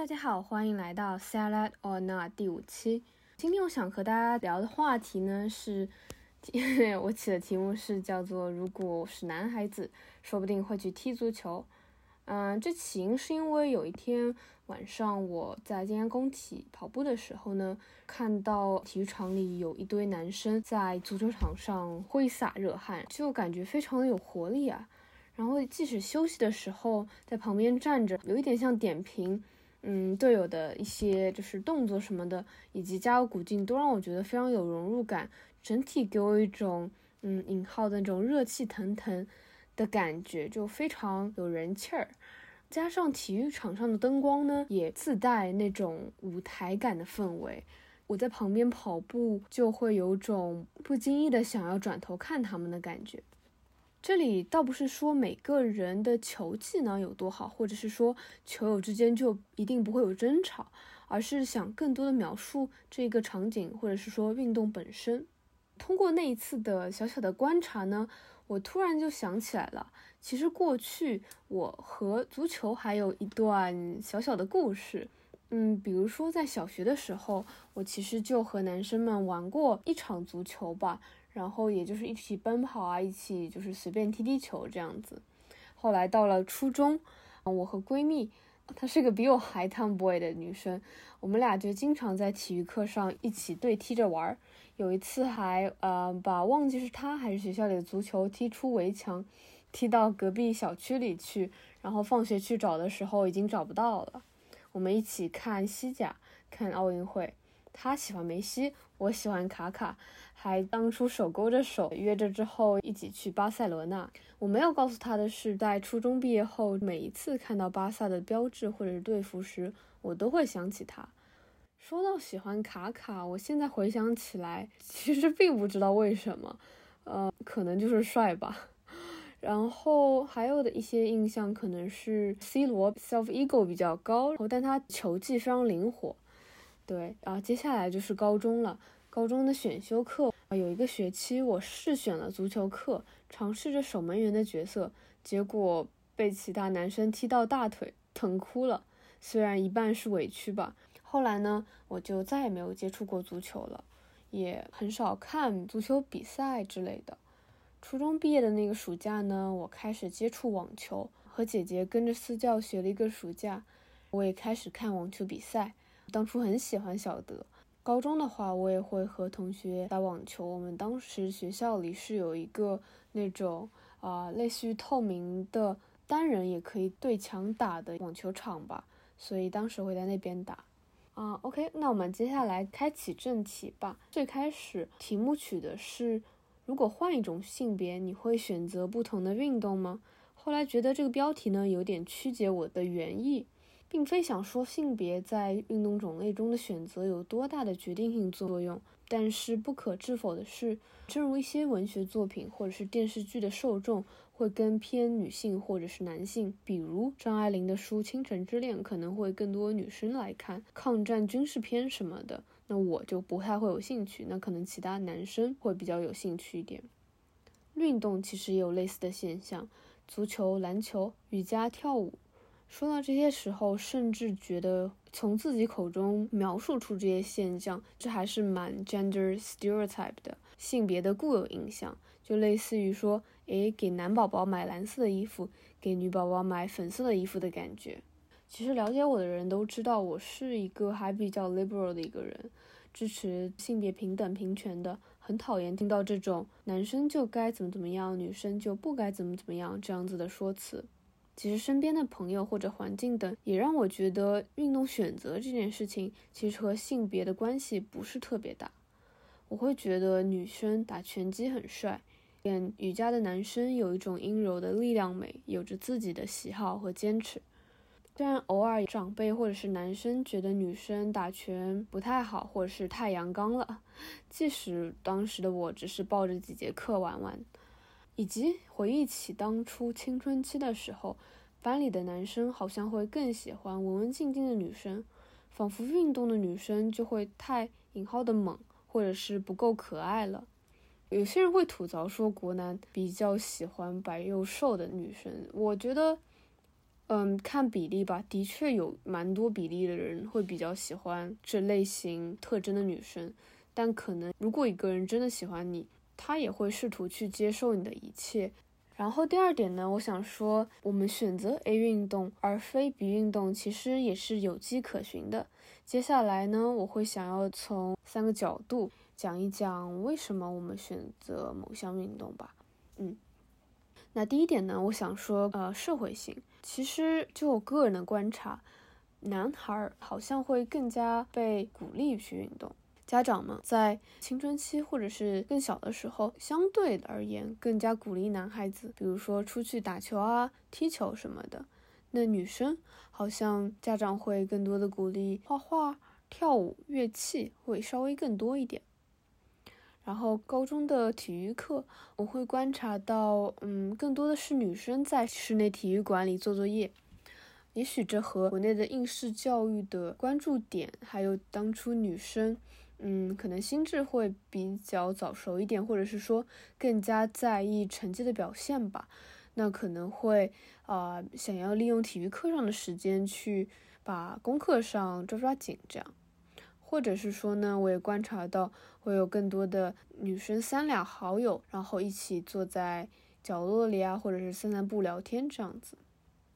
大家好，欢迎来到 Salad or Not 第五期。今天我想和大家聊的话题呢是，我起的题目是叫做“如果是男孩子，说不定会去踢足球”。嗯，这起因是因为有一天晚上我在静安工体跑步的时候呢，看到体育场里有一堆男生在足球场上挥洒热汗，就感觉非常的有活力啊。然后即使休息的时候在旁边站着，有一点像点评，嗯，队友的一些就是动作什么的，以及加油鼓劲，都让我觉得非常有融入感，整体给我一种嗯引号的那种热气腾腾。的感觉就非常有人气儿，加上体育场上的灯光呢，也自带那种舞台感的氛围。我在旁边跑步，就会有种不经意的想要转头看他们的感觉。这里倒不是说每个人的球技能有多好，或者是说球友之间就一定不会有争吵，而是想更多的描述这个场景，或者是说运动本身。通过那一次的小小的观察呢。我突然就想起来了，其实过去我和足球还有一段小小的故事。嗯，比如说在小学的时候，我其实就和男生们玩过一场足球吧，然后也就是一起奔跑啊，一起就是随便踢踢球这样子。后来到了初中，我和闺蜜。她是个比我还 tomboy 的女生，我们俩就经常在体育课上一起对踢着玩儿。有一次还呃把忘记是她还是学校里的足球踢出围墙，踢到隔壁小区里去。然后放学去找的时候已经找不到了。我们一起看西甲，看奥运会。他喜欢梅西，我喜欢卡卡，还当初手勾着手约着之后一起去巴塞罗那。我没有告诉他的是，在初中毕业后，每一次看到巴萨的标志或者是队服时，我都会想起他。说到喜欢卡卡，我现在回想起来，其实并不知道为什么，呃，可能就是帅吧。然后还有的一些印象可能是 C 罗 self ego 比较高，但他球技非常灵活。对，然后接下来就是高中了。高中的选修课啊，有一个学期我试选了足球课，尝试着守门员的角色，结果被其他男生踢到大腿，疼哭了。虽然一半是委屈吧。后来呢，我就再也没有接触过足球了，也很少看足球比赛之类的。初中毕业的那个暑假呢，我开始接触网球，和姐姐跟着私教学了一个暑假，我也开始看网球比赛。当初很喜欢小德，高中的话我也会和同学打网球。我们当时学校里是有一个那种啊，类似于透明的单人也可以对墙打的网球场吧，所以当时会在那边打。啊，OK，那我们接下来开启正题吧。最开始题目取的是，如果换一种性别，你会选择不同的运动吗？后来觉得这个标题呢有点曲解我的原意。并非想说性别在运动种类中的选择有多大的决定性作用，但是不可置否的是，正如一些文学作品或者是电视剧的受众会更偏女性或者是男性，比如张爱玲的书《倾城之恋》可能会更多女生来看，抗战军事片什么的，那我就不太会有兴趣，那可能其他男生会比较有兴趣一点。运动其实也有类似的现象，足球、篮球、瑜伽、跳舞。说到这些时候，甚至觉得从自己口中描述出这些现象，这还是蛮 gender stereotype 的性别的固有印象，就类似于说，诶，给男宝宝买蓝色的衣服，给女宝宝买粉色的衣服的感觉。其实了解我的人都知道，我是一个还比较 liberal 的一个人，支持性别平等平权的，很讨厌听到这种男生就该怎么怎么样，女生就不该怎么怎么样这样子的说辞。其实身边的朋友或者环境等，也让我觉得运动选择这件事情，其实和性别的关系不是特别大。我会觉得女生打拳击很帅，练瑜伽的男生有一种阴柔的力量美，有着自己的喜好和坚持。虽然偶尔长辈或者是男生觉得女生打拳不太好，或者是太阳刚了，即使当时的我只是抱着几节课玩玩。以及回忆起当初青春期的时候，班里的男生好像会更喜欢文文静静的女生，仿佛运动的女生就会太引号的猛，或者是不够可爱了。有些人会吐槽说国男比较喜欢白又瘦的女生，我觉得，嗯，看比例吧，的确有蛮多比例的人会比较喜欢这类型特征的女生，但可能如果一个人真的喜欢你，他也会试图去接受你的一切。然后第二点呢，我想说，我们选择 A 运动而非 B 运动，其实也是有迹可循的。接下来呢，我会想要从三个角度讲一讲为什么我们选择某项运动吧。嗯，那第一点呢，我想说，呃，社会性。其实就我个人的观察，男孩好像会更加被鼓励去运动。家长们在青春期或者是更小的时候，相对而言更加鼓励男孩子，比如说出去打球啊、踢球什么的。那女生好像家长会更多的鼓励画画、跳舞、乐器会稍微更多一点。然后高中的体育课，我会观察到，嗯，更多的是女生在室内体育馆里做作业。也许这和国内的应试教育的关注点，还有当初女生。嗯，可能心智会比较早熟一点，或者是说更加在意成绩的表现吧。那可能会啊，想要利用体育课上的时间去把功课上抓抓紧，这样。或者是说呢，我也观察到会有更多的女生三两好友，然后一起坐在角落里啊，或者是散散步聊天这样子。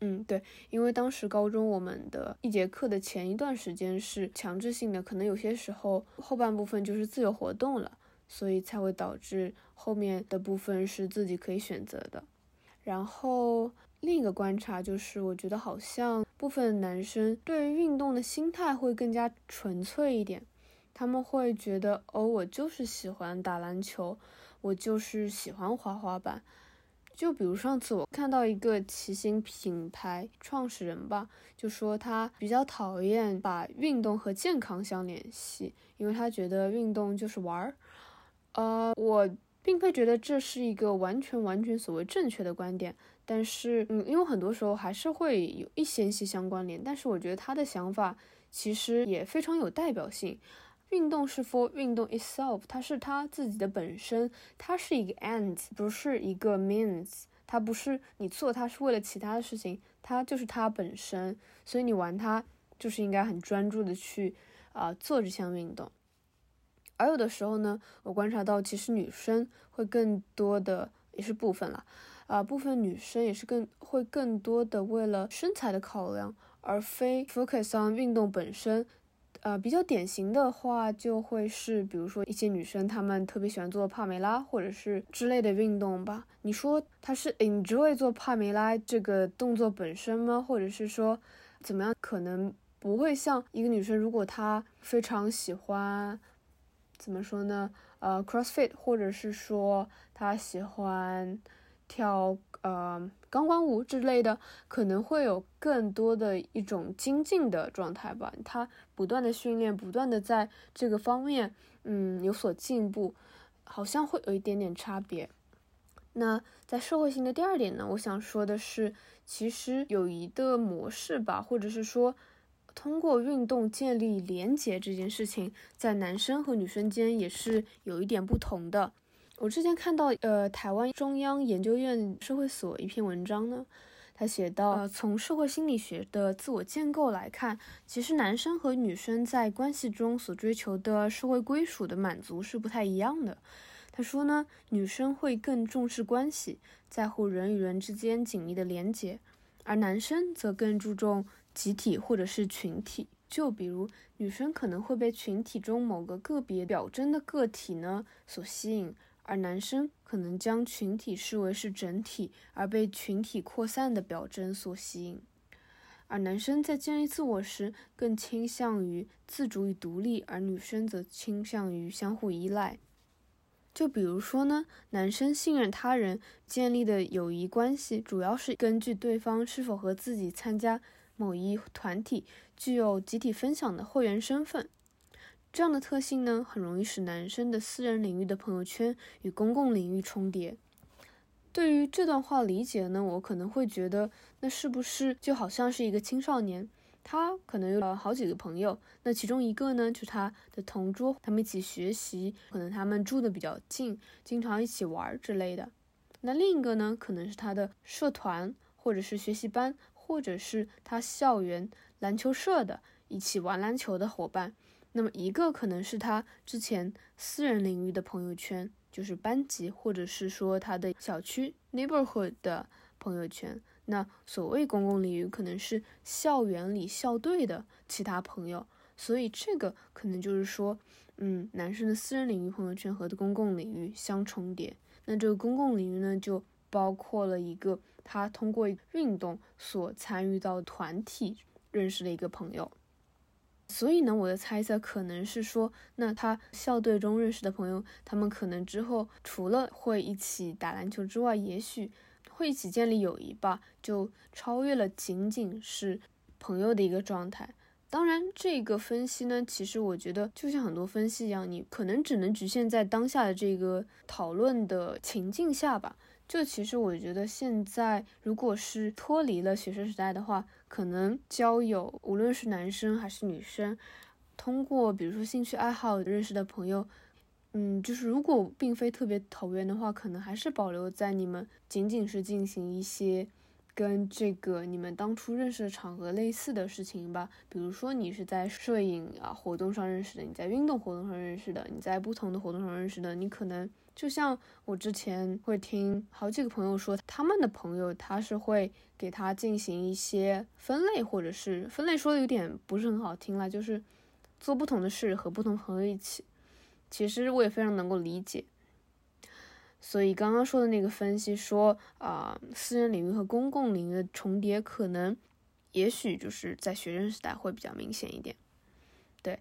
嗯，对，因为当时高中我们的一节课的前一段时间是强制性的，可能有些时候后半部分就是自由活动了，所以才会导致后面的部分是自己可以选择的。然后另一个观察就是，我觉得好像部分男生对于运动的心态会更加纯粹一点，他们会觉得哦，我就是喜欢打篮球，我就是喜欢滑滑板。就比如上次我看到一个骑行品牌创始人吧，就说他比较讨厌把运动和健康相联系，因为他觉得运动就是玩儿。呃，我并非觉得这是一个完全完全所谓正确的观点，但是嗯，因为很多时候还是会有一些些相关联，但是我觉得他的想法其实也非常有代表性。运动是 for 运动 itself，它是它自己的本身，它是一个 end，不是一个 means，它不是你做它是为了其他的事情，它就是它本身，所以你玩它就是应该很专注的去啊做这项运动。而有的时候呢，我观察到其实女生会更多的也是部分了，啊部分女生也是更会更多的为了身材的考量，而非 focus on 运动本身。呃，比较典型的话就会是，比如说一些女生她们特别喜欢做帕梅拉或者是之类的运动吧。你说她是 enjoy 做帕梅拉这个动作本身吗？或者是说怎么样？可能不会像一个女生，如果她非常喜欢，怎么说呢？呃，crossfit，或者是说她喜欢跳呃。钢管舞之类的可能会有更多的一种精进的状态吧，他不断的训练，不断的在这个方面，嗯，有所进步，好像会有一点点差别。那在社会性的第二点呢，我想说的是，其实友谊的模式吧，或者是说通过运动建立连结这件事情，在男生和女生间也是有一点不同的。我之前看到，呃，台湾中央研究院社会所一篇文章呢，他写到，呃，从社会心理学的自我建构来看，其实男生和女生在关系中所追求的社会归属的满足是不太一样的。他说呢，女生会更重视关系，在乎人与人之间紧密的连结，而男生则更注重集体或者是群体。就比如，女生可能会被群体中某个个别表征的个体呢所吸引。而男生可能将群体视为是整体，而被群体扩散的表征所吸引。而男生在建立自我时，更倾向于自主与独立，而女生则倾向于相互依赖。就比如说呢，男生信任他人建立的友谊关系，主要是根据对方是否和自己参加某一团体，具有集体分享的会员身份。这样的特性呢，很容易使男生的私人领域的朋友圈与公共领域重叠。对于这段话理解呢，我可能会觉得，那是不是就好像是一个青少年，他可能有好几个朋友，那其中一个呢，就是他的同桌，他们一起学习，可能他们住的比较近，经常一起玩之类的。那另一个呢，可能是他的社团，或者是学习班，或者是他校园篮球社的一起玩篮球的伙伴。那么一个可能是他之前私人领域的朋友圈，就是班级或者是说他的小区 neighborhood 的朋友圈。那所谓公共领域可能是校园里校队的其他朋友。所以这个可能就是说，嗯，男生的私人领域朋友圈和公共领域相重叠。那这个公共领域呢，就包括了一个他通过运动所参与到团体认识的一个朋友。所以呢，我的猜测可能是说，那他校队中认识的朋友，他们可能之后除了会一起打篮球之外，也许会一起建立友谊吧，就超越了仅仅是朋友的一个状态。当然，这个分析呢，其实我觉得就像很多分析一样，你可能只能局限在当下的这个讨论的情境下吧。就其实我觉得现在，如果是脱离了学生时代的话，可能交友，无论是男生还是女生，通过比如说兴趣爱好认识的朋友，嗯，就是如果并非特别投缘的话，可能还是保留在你们仅仅是进行一些。跟这个你们当初认识的场合类似的事情吧，比如说你是在摄影啊活动上认识的，你在运动活动上认识的，你在不同的活动上认识的，你可能就像我之前会听好几个朋友说，他们的朋友他是会给他进行一些分类，或者是分类说的有点不是很好听了，就是做不同的事和不同朋友一起，其实我也非常能够理解。所以刚刚说的那个分析说，啊，私人领域和公共领域的重叠可能，也许就是在学生时代会比较明显一点。对，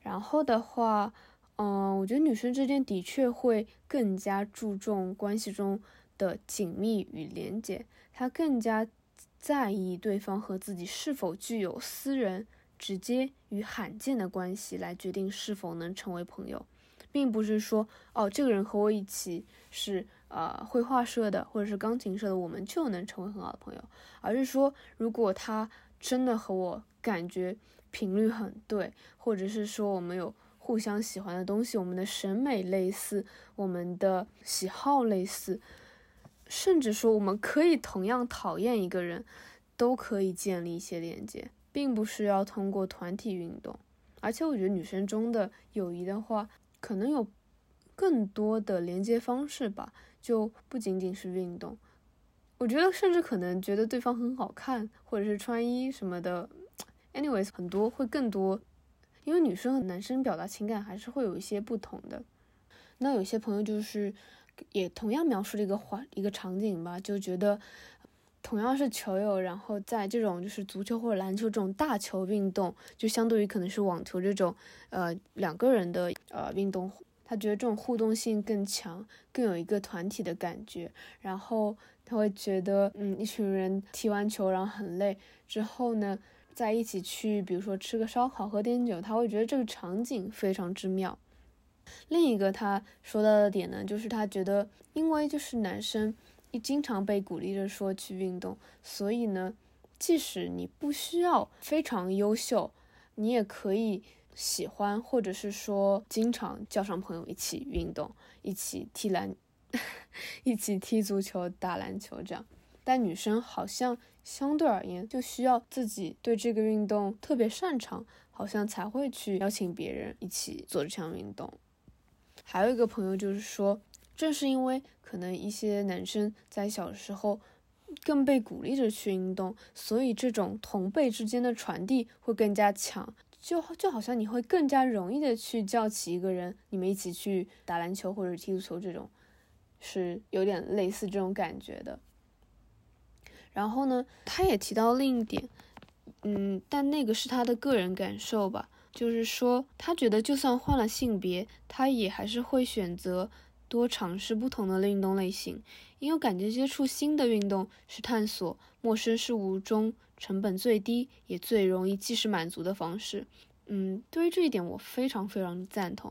然后的话，嗯，我觉得女生之间的确会更加注重关系中的紧密与连接，她更加在意对方和自己是否具有私人、直接与罕见的关系，来决定是否能成为朋友。并不是说哦，这个人和我一起是呃绘画社的，或者是钢琴社的，我们就能成为很好的朋友，而是说，如果他真的和我感觉频率很对，或者是说我们有互相喜欢的东西，我们的审美类似，我们的喜好类似，甚至说我们可以同样讨厌一个人，都可以建立一些连接，并不是要通过团体运动。而且我觉得女生中的友谊的话。可能有更多的连接方式吧，就不仅仅是运动。我觉得甚至可能觉得对方很好看，或者是穿衣什么的。anyways，很多会更多，因为女生和男生表达情感还是会有一些不同的。那有些朋友就是也同样描述了一个环一个场景吧，就觉得同样是球友，然后在这种就是足球或者篮球这种大球运动，就相对于可能是网球这种呃两个人的。呃，运动，他觉得这种互动性更强，更有一个团体的感觉。然后他会觉得，嗯，一群人踢完球，然后很累之后呢，在一起去，比如说吃个烧烤，喝点酒，他会觉得这个场景非常之妙。另一个他说到的点呢，就是他觉得，因为就是男生一经常被鼓励着说去运动，所以呢，即使你不需要非常优秀，你也可以。喜欢，或者是说经常叫上朋友一起运动，一起踢篮，一起踢足球、打篮球这样。但女生好像相对而言就需要自己对这个运动特别擅长，好像才会去邀请别人一起做这项运动。还有一个朋友就是说，正是因为可能一些男生在小时候更被鼓励着去运动，所以这种同辈之间的传递会更加强。就就好像你会更加容易的去叫起一个人，你们一起去打篮球或者踢足球，这种是有点类似这种感觉的。然后呢，他也提到另一点，嗯，但那个是他的个人感受吧，就是说他觉得就算换了性别，他也还是会选择多尝试不同的运动类型，因为感觉接触新的运动是探索陌生事物中。成本最低也最容易即时满足的方式，嗯，对于这一点我非常非常赞同。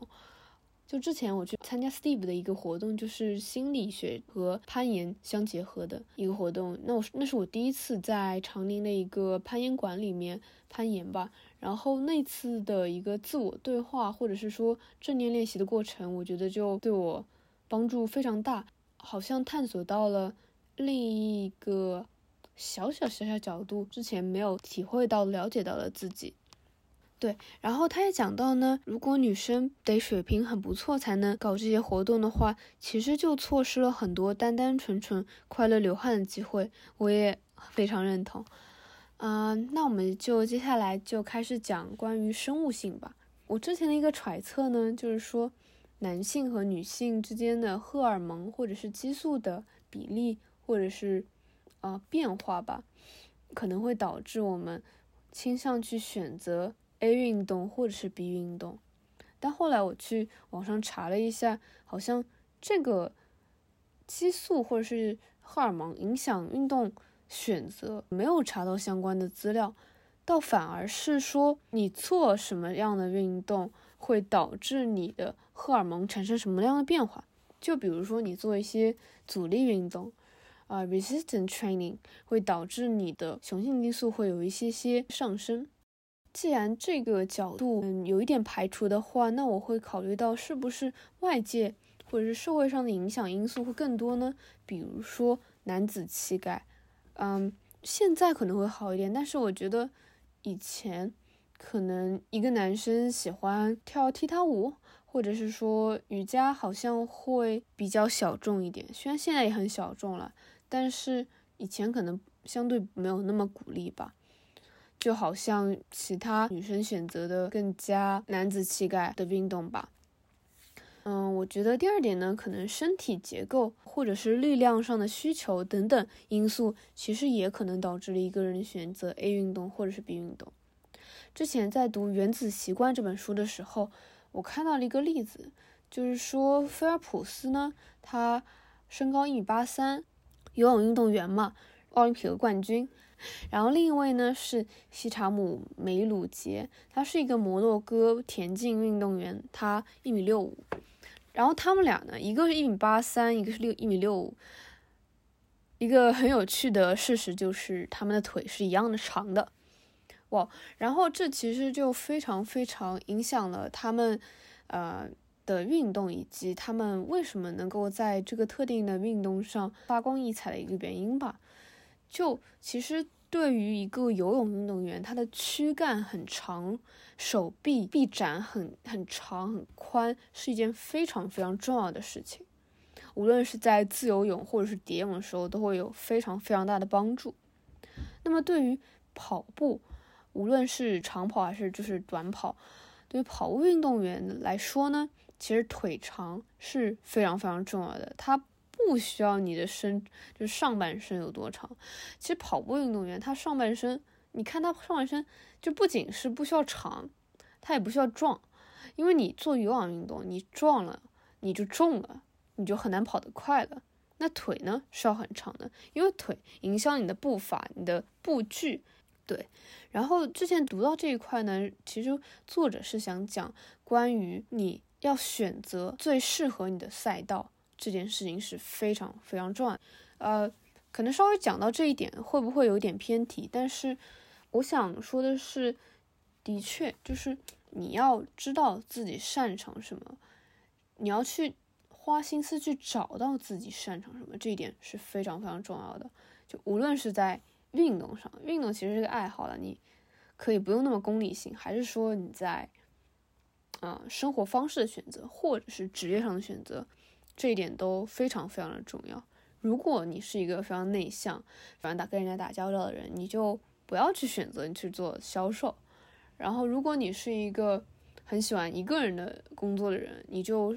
就之前我去参加 Steve 的一个活动，就是心理学和攀岩相结合的一个活动。那我那是我第一次在长宁的一个攀岩馆里面攀岩吧。然后那次的一个自我对话，或者是说正念练习的过程，我觉得就对我帮助非常大，好像探索到了另一个。小小小小角度之前没有体会到、了解到的自己。对，然后他也讲到呢，如果女生得水平很不错才能搞这些活动的话，其实就错失了很多单单纯纯快乐流汗的机会。我也非常认同。嗯，那我们就接下来就开始讲关于生物性吧。我之前的一个揣测呢，就是说男性和女性之间的荷尔蒙或者是激素的比例，或者是呃变化吧，可能会导致我们倾向去选择 A 运动或者是 B 运动。但后来我去网上查了一下，好像这个激素或者是荷尔蒙影响运动选择，没有查到相关的资料。倒反而是说，你做什么样的运动会导致你的荷尔蒙产生什么样的变化？就比如说你做一些阻力运动，啊，resistance training 会导致你的雄性激素会有一些些上升。既然这个角度嗯有一点排除的话，那我会考虑到是不是外界或者是社会上的影响因素会更多呢？比如说男子气概，嗯，现在可能会好一点，但是我觉得。以前可能一个男生喜欢跳踢踏舞，或者是说瑜伽，好像会比较小众一点。虽然现在也很小众了，但是以前可能相对没有那么鼓励吧。就好像其他女生选择的更加男子气概的运动吧。嗯，我觉得第二点呢，可能身体结构或者是力量上的需求等等因素，其实也可能导致了一个人选择 A 运动或者是 B 运动。之前在读《原子习惯》这本书的时候，我看到了一个例子，就是说菲尔普斯呢，他身高一米八三，游泳运动员嘛，奥林匹克冠军。然后另一位呢是西查姆梅鲁杰，他是一个摩洛哥田径运动员，他一米六五。然后他们俩呢，一个是一米八三，一个是六一米六五。一个很有趣的事实就是，他们的腿是一样的长的，哇！然后这其实就非常非常影响了他们，呃的运动以及他们为什么能够在这个特定的运动上发光溢彩的一个原因吧。就其实。对于一个游泳运动员，他的躯干很长，手臂臂展很很长很宽，是一件非常非常重要的事情。无论是在自由泳或者是蝶泳的时候，都会有非常非常大的帮助。那么对于跑步，无论是长跑还是就是短跑，对于跑步运动员来说呢，其实腿长是非常非常重要的。它不需要你的身，就是上半身有多长。其实跑步运动员他上半身，你看他上半身就不仅是不需要长，他也不需要壮，因为你做有氧运动，你壮了你就重了，你就很难跑得快了。那腿呢是要很长的，因为腿影响你的步伐、你的步距。对，然后之前读到这一块呢，其实作者是想讲关于你要选择最适合你的赛道。这件事情是非常非常重要，呃，可能稍微讲到这一点会不会有点偏题？但是我想说的是，的确就是你要知道自己擅长什么，你要去花心思去找到自己擅长什么，这一点是非常非常重要的。就无论是在运动上，运动其实是个爱好了，你可以不用那么功利性，还是说你在啊生活方式的选择，或者是职业上的选择。这一点都非常非常的重要。如果你是一个非常内向、喜欢打跟人家打交道的人，你就不要去选择你去做销售。然后，如果你是一个很喜欢一个人的工作的人，你就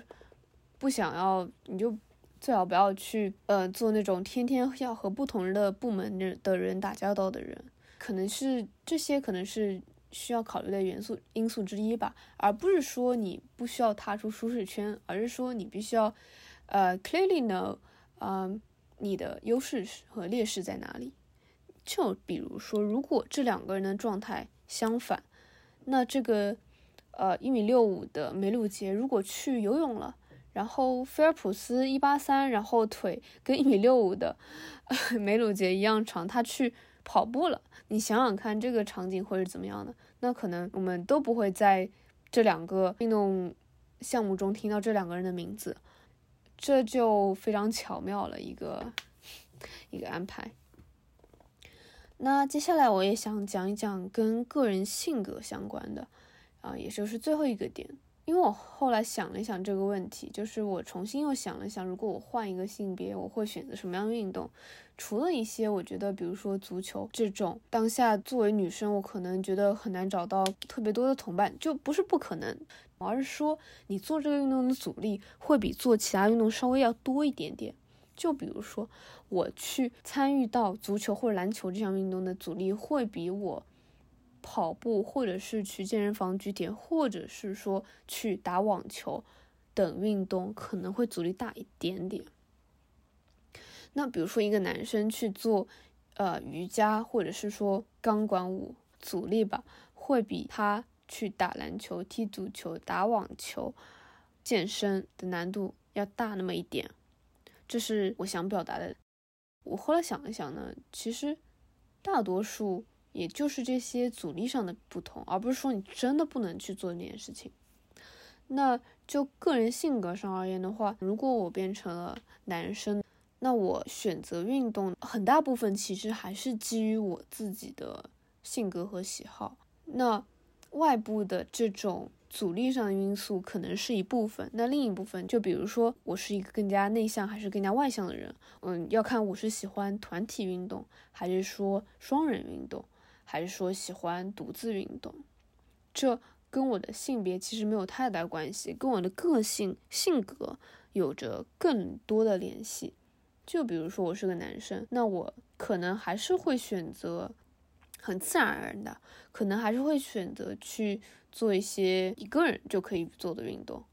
不想要，你就最好不要去呃做那种天天要和不同的部门的的人打交道的人。可能是这些，可能是需要考虑的元素因素之一吧，而不是说你不需要踏出舒适圈，而是说你必须要。呃，clearly know，嗯，你的优势和劣势在哪里？就比如说，如果这两个人的状态相反，那这个呃一米六五的梅鲁杰如果去游泳了，然后菲尔普斯一八三，然后腿跟一米六五的 梅鲁杰一样长，他去跑步了，你想想看这个场景会是怎么样的？那可能我们都不会在这两个运动项目中听到这两个人的名字。这就非常巧妙了一个一个安排。那接下来我也想讲一讲跟个人性格相关的，啊，也就是最后一个点。因为我后来想了想这个问题，就是我重新又想了想，如果我换一个性别，我会选择什么样的运动？除了一些我觉得，比如说足球这种，当下作为女生，我可能觉得很难找到特别多的同伴，就不是不可能，而是说你做这个运动的阻力会比做其他运动稍微要多一点点。就比如说我去参与到足球或者篮球这项运动的阻力会比我。跑步，或者是去健身房举铁，或者是说去打网球等运动，可能会阻力大一点点。那比如说一个男生去做呃瑜伽，或者是说钢管舞，阻力吧，会比他去打篮球、踢足球、打网球、健身的难度要大那么一点。这是我想表达的。我后来想了想呢，其实大多数。也就是这些阻力上的不同，而不是说你真的不能去做这件事情。那就个人性格上而言的话，如果我变成了男生，那我选择运动很大部分其实还是基于我自己的性格和喜好。那外部的这种阻力上的因素可能是一部分，那另一部分就比如说我是一个更加内向还是更加外向的人，嗯，要看我是喜欢团体运动还是说双人运动。还是说喜欢独自运动，这跟我的性别其实没有太大关系，跟我的个性性格有着更多的联系。就比如说我是个男生，那我可能还是会选择很自然而然的，可能还是会选择去做一些一个人就可以做的运动，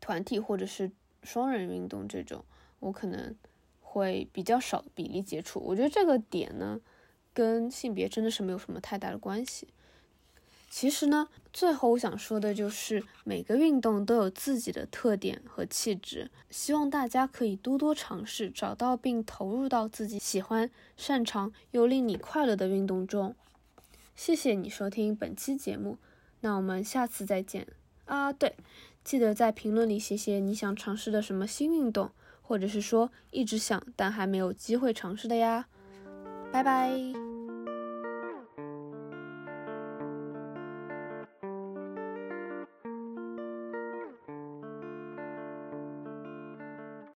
团体或者是双人运动这种，我可能会比较少比例接触。我觉得这个点呢。跟性别真的是没有什么太大的关系。其实呢，最后我想说的就是每个运动都有自己的特点和气质，希望大家可以多多尝试，找到并投入到自己喜欢、擅长又令你快乐的运动中。谢谢你收听本期节目，那我们下次再见啊！对，记得在评论里写写你想尝试的什么新运动，或者是说一直想但还没有机会尝试的呀。拜拜。